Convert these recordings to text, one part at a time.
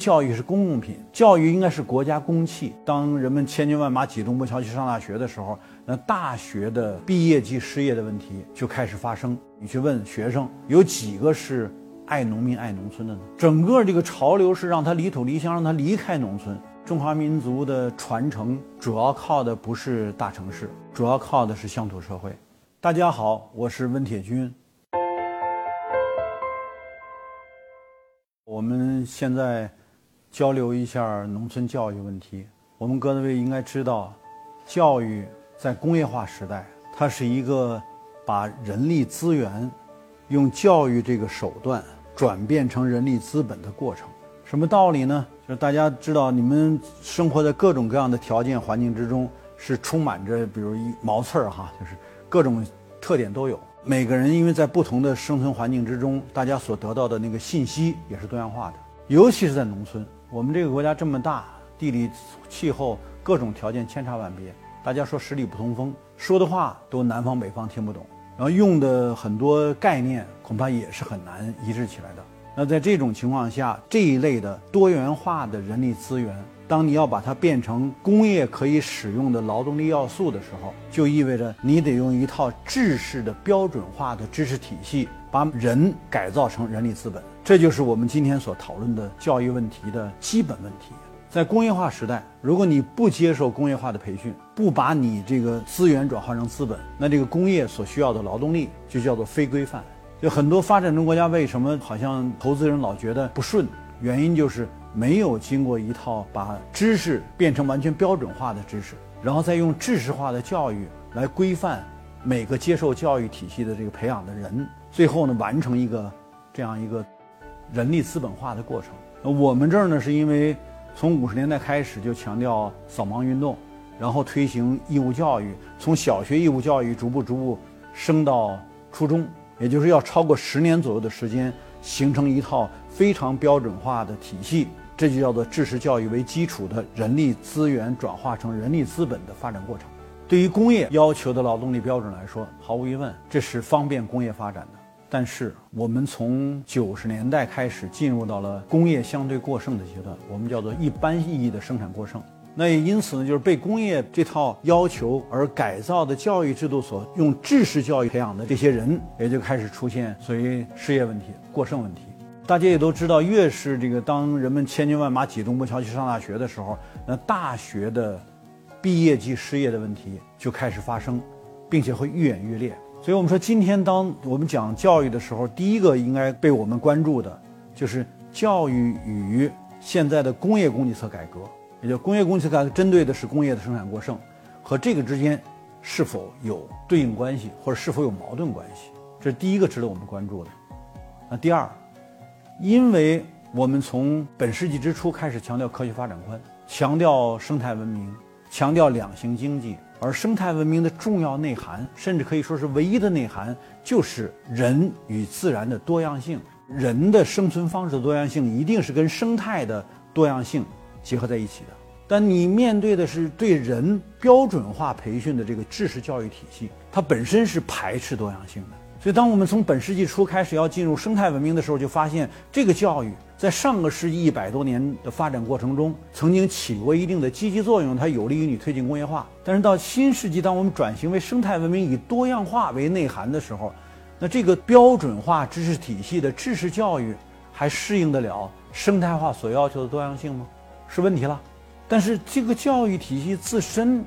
教育是公共品，教育应该是国家公器。当人们千军万马挤东坡桥去上大学的时候，那大学的毕业即失业的问题就开始发生。你去问学生，有几个是爱农民、爱农村的呢？整个这个潮流是让他离土离乡，让他离开农村。中华民族的传承主要靠的不是大城市，主要靠的是乡土社会。大家好，我是温铁军。我们现在。交流一下农村教育问题。我们各位应该知道，教育在工业化时代，它是一个把人力资源用教育这个手段转变成人力资本的过程。什么道理呢？就是大家知道，你们生活在各种各样的条件环境之中，是充满着比如一毛刺儿哈，就是各种特点都有。每个人因为在不同的生存环境之中，大家所得到的那个信息也是多样化的，尤其是在农村。我们这个国家这么大，地理、气候各种条件千差万别，大家说十里不通风，说的话都南方北方听不懂，然后用的很多概念恐怕也是很难一致起来的。那在这种情况下，这一类的多元化的人力资源，当你要把它变成工业可以使用的劳动力要素的时候，就意味着你得用一套制式的标准化的知识体系，把人改造成人力资本。这就是我们今天所讨论的教育问题的基本问题。在工业化时代，如果你不接受工业化的培训，不把你这个资源转化成资本，那这个工业所需要的劳动力就叫做非规范。就很多发展中国家为什么好像投资人老觉得不顺，原因就是没有经过一套把知识变成完全标准化的知识，然后再用知识化的教育来规范每个接受教育体系的这个培养的人，最后呢完成一个这样一个。人力资本化的过程。我们这儿呢，是因为从五十年代开始就强调扫盲运动，然后推行义务教育，从小学义务教育逐步逐步升到初中，也就是要超过十年左右的时间，形成一套非常标准化的体系。这就叫做知识教育为基础的人力资源转化成人力资本的发展过程。对于工业要求的劳动力标准来说，毫无疑问，这是方便工业发展的。但是我们从九十年代开始进入到了工业相对过剩的阶段，我们叫做一般意义的生产过剩。那也因此呢，就是被工业这套要求而改造的教育制度所用知识教育培养的这些人，也就开始出现所谓失业问题、过剩问题。大家也都知道，越是这个当人们千军万马挤东坡桥去上大学的时候，那大学的毕业即失业的问题就开始发生，并且会愈演愈烈。所以我们说，今天当我们讲教育的时候，第一个应该被我们关注的，就是教育与现在的工业供给侧改革，也就工业供给侧改革针对的是工业的生产过剩，和这个之间是否有对应关系，或者是否有矛盾关系，这是第一个值得我们关注的。那第二，因为我们从本世纪之初开始强调科学发展观，强调生态文明，强调两型经济。而生态文明的重要内涵，甚至可以说是唯一的内涵，就是人与自然的多样性。人的生存方式的多样性，一定是跟生态的多样性结合在一起的。但你面对的是对人标准化培训的这个知识教育体系，它本身是排斥多样性的。所以，当我们从本世纪初开始要进入生态文明的时候，就发现这个教育在上个世纪一百多年的发展过程中，曾经起过一定的积极作用，它有利于你推进工业化。但是到新世纪，当我们转型为生态文明，以多样化为内涵的时候，那这个标准化知识体系的知识教育还适应得了生态化所要求的多样性吗？是问题了。但是这个教育体系自身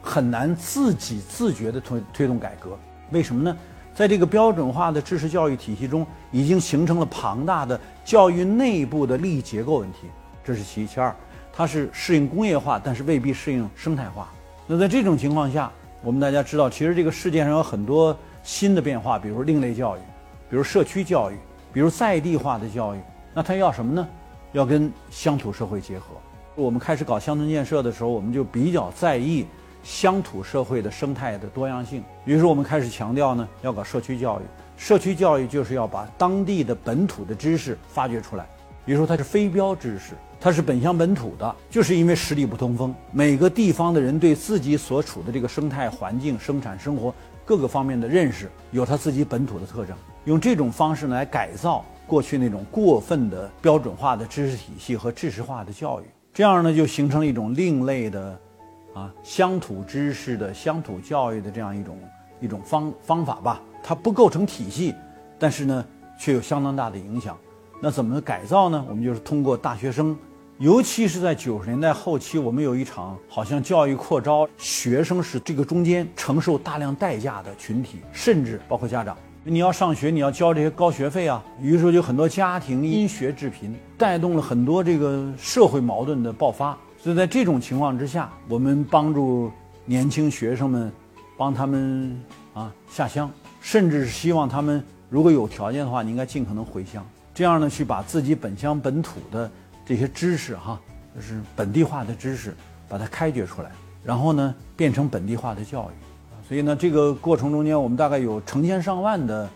很难自己自觉地推推动改革，为什么呢？在这个标准化的知识教育体系中，已经形成了庞大的教育内部的利益结构问题，这是其一。其二，它是适应工业化，但是未必适应生态化。那在这种情况下，我们大家知道，其实这个世界上有很多新的变化，比如另类教育，比如社区教育，比如在地化的教育。那它要什么呢？要跟乡土社会结合。我们开始搞乡村建设的时候，我们就比较在意。乡土社会的生态的多样性，于是我们开始强调呢，要搞社区教育。社区教育就是要把当地的本土的知识发掘出来。比如说，它是非标知识，它是本乡本土的，就是因为十里不通风，每个地方的人对自己所处的这个生态环境、生产生活各个方面的认识有他自己本土的特征。用这种方式来改造过去那种过分的标准化的知识体系和知识化的教育，这样呢就形成了一种另类的，啊乡土知识的乡土教育的这样一种一种方方法吧。它不构成体系，但是呢却有相当大的影响。那怎么改造呢？我们就是通过大学生。尤其是在九十年代后期，我们有一场好像教育扩招，学生是这个中间承受大量代价的群体，甚至包括家长。你要上学，你要交这些高学费啊，于是就很多家庭因学致贫，带动了很多这个社会矛盾的爆发。所以在这种情况之下，我们帮助年轻学生们，帮他们啊下乡，甚至是希望他们如果有条件的话，你应该尽可能回乡，这样呢去把自己本乡本土的。这些知识哈，就是本地化的知识，把它开掘出来，然后呢，变成本地化的教育。所以呢，这个过程中间，我们大概有成千上万的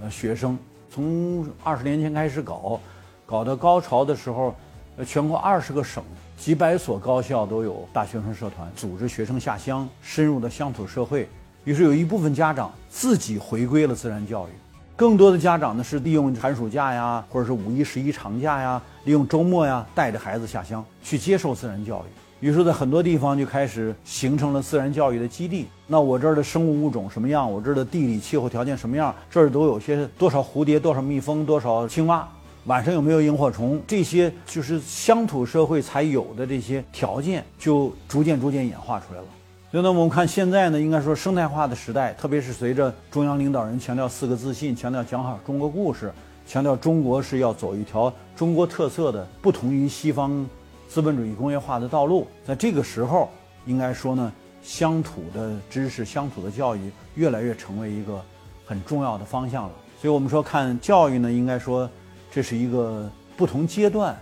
呃学生，从二十年前开始搞，搞到高潮的时候，呃，全国二十个省几百所高校都有大学生社团，组织学生下乡，深入的乡土社会。于是有一部分家长自己回归了自然教育。更多的家长呢是利用寒暑假呀，或者是五一、十一长假呀，利用周末呀，带着孩子下乡去接受自然教育。于是，在很多地方就开始形成了自然教育的基地。那我这儿的生物物种什么样？我这儿的地理气候条件什么样？这儿都有些多少蝴蝶、多少蜜蜂、多少青蛙？晚上有没有萤火虫？这些就是乡土社会才有的这些条件，就逐渐逐渐演化出来了。所以呢，我们看现在呢，应该说生态化的时代，特别是随着中央领导人强调四个自信，强调讲好中国故事，强调中国是要走一条中国特色的不同于西方资本主义工业化的道路。在这个时候，应该说呢，乡土的知识、乡土的教育越来越成为一个很重要的方向了。所以我们说看教育呢，应该说这是一个不同阶段。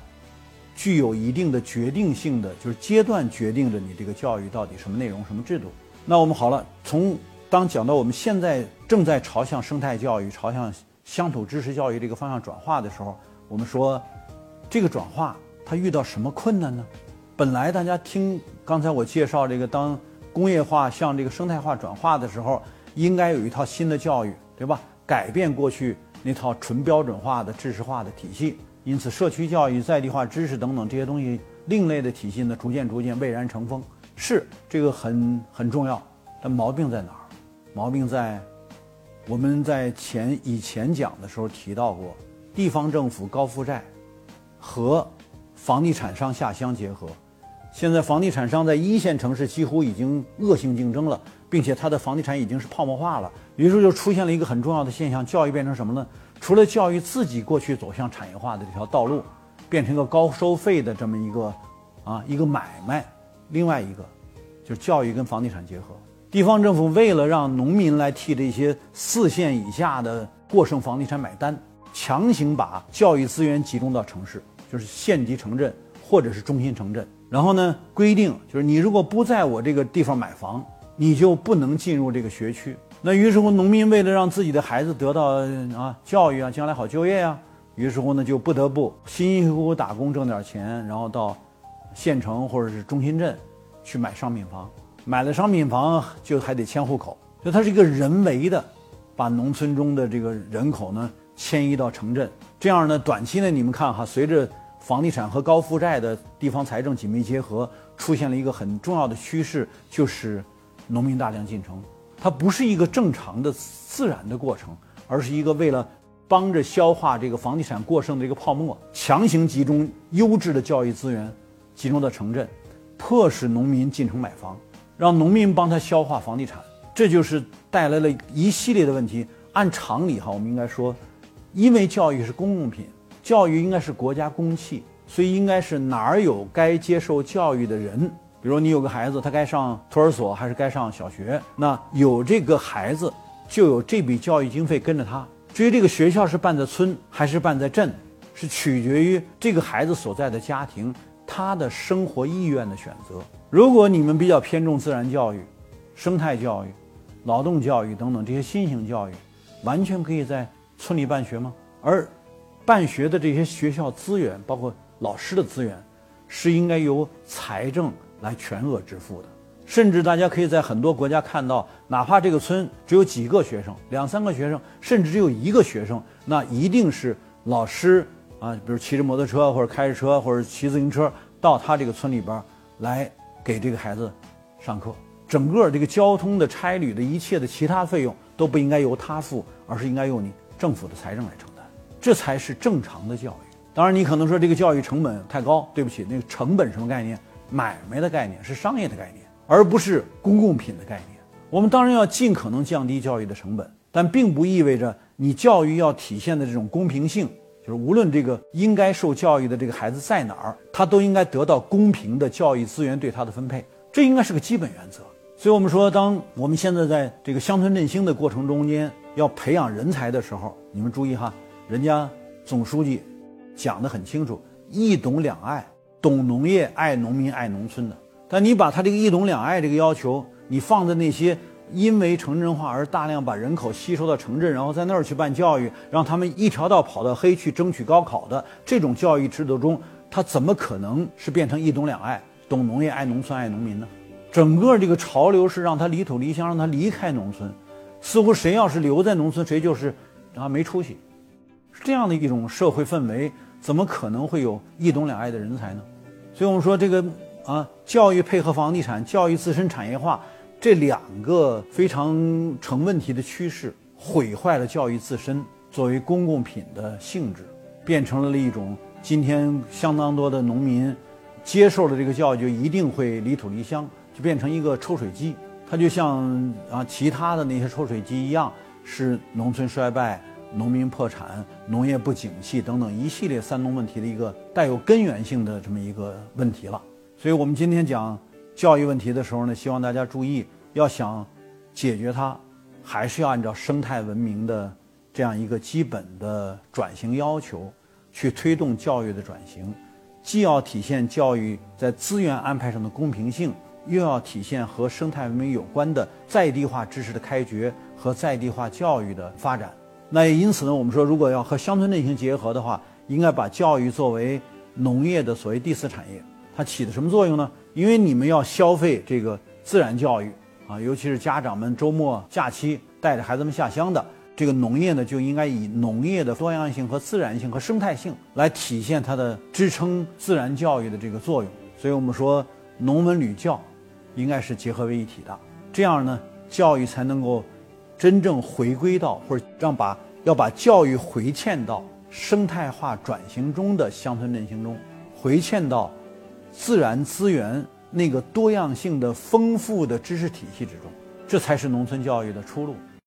具有一定的决定性的，就是阶段决定着你这个教育到底什么内容、什么制度。那我们好了，从当讲到我们现在正在朝向生态教育、朝向乡土知识教育这个方向转化的时候，我们说这个转化它遇到什么困难呢？本来大家听刚才我介绍这个，当工业化向这个生态化转化的时候，应该有一套新的教育，对吧？改变过去那套纯标准化的知识化的体系。因此，社区教育、在地化知识等等这些东西，另类的体系呢，逐渐逐渐蔚然成风，是这个很很重要。但毛病在哪儿？毛病在我们在前以前讲的时候提到过，地方政府高负债和房地产商下乡结合。现在房地产商在一线城市几乎已经恶性竞争了，并且它的房地产已经是泡沫化了。于是就出现了一个很重要的现象：教育变成什么呢？除了教育自己过去走向产业化的这条道路，变成一个高收费的这么一个，啊一个买卖，另外一个，就是教育跟房地产结合。地方政府为了让农民来替这些四线以下的过剩房地产买单，强行把教育资源集中到城市，就是县级城镇或者是中心城镇。然后呢，规定就是你如果不在我这个地方买房，你就不能进入这个学区。那于是乎，农民为了让自己的孩子得到啊教育啊，将来好就业呀，于是乎呢，就不得不辛辛苦苦打工挣点钱，然后到县城或者是中心镇去买商品房。买了商品房就还得迁户口，所以它是一个人为的把农村中的这个人口呢迁移到城镇。这样呢，短期内你们看哈，随着房地产和高负债的地方财政紧密结合，出现了一个很重要的趋势，就是农民大量进城。它不是一个正常的自然的过程，而是一个为了帮着消化这个房地产过剩的一个泡沫，强行集中优质的教育资源，集中到城镇，迫使农民进城买房，让农民帮他消化房地产，这就是带来了一系列的问题。按常理哈，我们应该说，因为教育是公共品，教育应该是国家公器，所以应该是哪儿有该接受教育的人。比如你有个孩子，他该上托儿所还是该上小学？那有这个孩子，就有这笔教育经费跟着他。至于这个学校是办在村还是办在镇，是取决于这个孩子所在的家庭他的生活意愿的选择。如果你们比较偏重自然教育、生态教育、劳动教育等等这些新型教育，完全可以在村里办学吗？而办学的这些学校资源，包括老师的资源，是应该由财政。来全额支付的，甚至大家可以在很多国家看到，哪怕这个村只有几个学生，两三个学生，甚至只有一个学生，那一定是老师啊，比如骑着摩托车或者开着车或者骑自行车到他这个村里边来给这个孩子上课，整个这个交通的差旅的一切的其他费用都不应该由他付，而是应该由你政府的财政来承担，这才是正常的教育。当然，你可能说这个教育成本太高，对不起，那个成本什么概念？买卖的概念是商业的概念，而不是公共品的概念。我们当然要尽可能降低教育的成本，但并不意味着你教育要体现的这种公平性，就是无论这个应该受教育的这个孩子在哪儿，他都应该得到公平的教育资源对他的分配，这应该是个基本原则。所以，我们说，当我们现在在这个乡村振兴的过程中间要培养人才的时候，你们注意哈，人家总书记讲得很清楚，一懂两爱。懂农业、爱农民、爱农村的，但你把他这个一懂两爱这个要求，你放在那些因为城镇化而大量把人口吸收到城镇，然后在那儿去办教育，让他们一条道跑到黑去争取高考的这种教育制度中，他怎么可能是变成一懂两爱、懂农业、爱农村、爱农民呢？整个这个潮流是让他离土离乡，让他离开农村，似乎谁要是留在农村，谁就是啊没出息，是这样的一种社会氛围，怎么可能会有一懂两爱的人才呢？所以我们说这个啊，教育配合房地产，教育自身产业化，这两个非常成问题的趋势，毁坏了教育自身作为公共品的性质，变成了一种今天相当多的农民接受了这个教育就一定会离土离乡，就变成一个抽水机，它就像啊其他的那些抽水机一样，是农村衰败。农民破产、农业不景气等等一系列三农问题的一个带有根源性的这么一个问题了。所以，我们今天讲教育问题的时候呢，希望大家注意，要想解决它，还是要按照生态文明的这样一个基本的转型要求去推动教育的转型，既要体现教育在资源安排上的公平性，又要体现和生态文明有关的在地化知识的开掘和在地化教育的发展。那也因此呢，我们说，如果要和乡村振兴结合的话，应该把教育作为农业的所谓第四产业。它起的什么作用呢？因为你们要消费这个自然教育啊，尤其是家长们周末假期带着孩子们下乡的，这个农业呢，就应该以农业的多样性和自然性和生态性来体现它的支撑自然教育的这个作用。所以我们说，农文旅教应该是结合为一体的，这样呢，教育才能够。真正回归到，或者让把要把教育回嵌到生态化转型中的乡村振兴中，回嵌到自然资源那个多样性的丰富的知识体系之中，这才是农村教育的出路。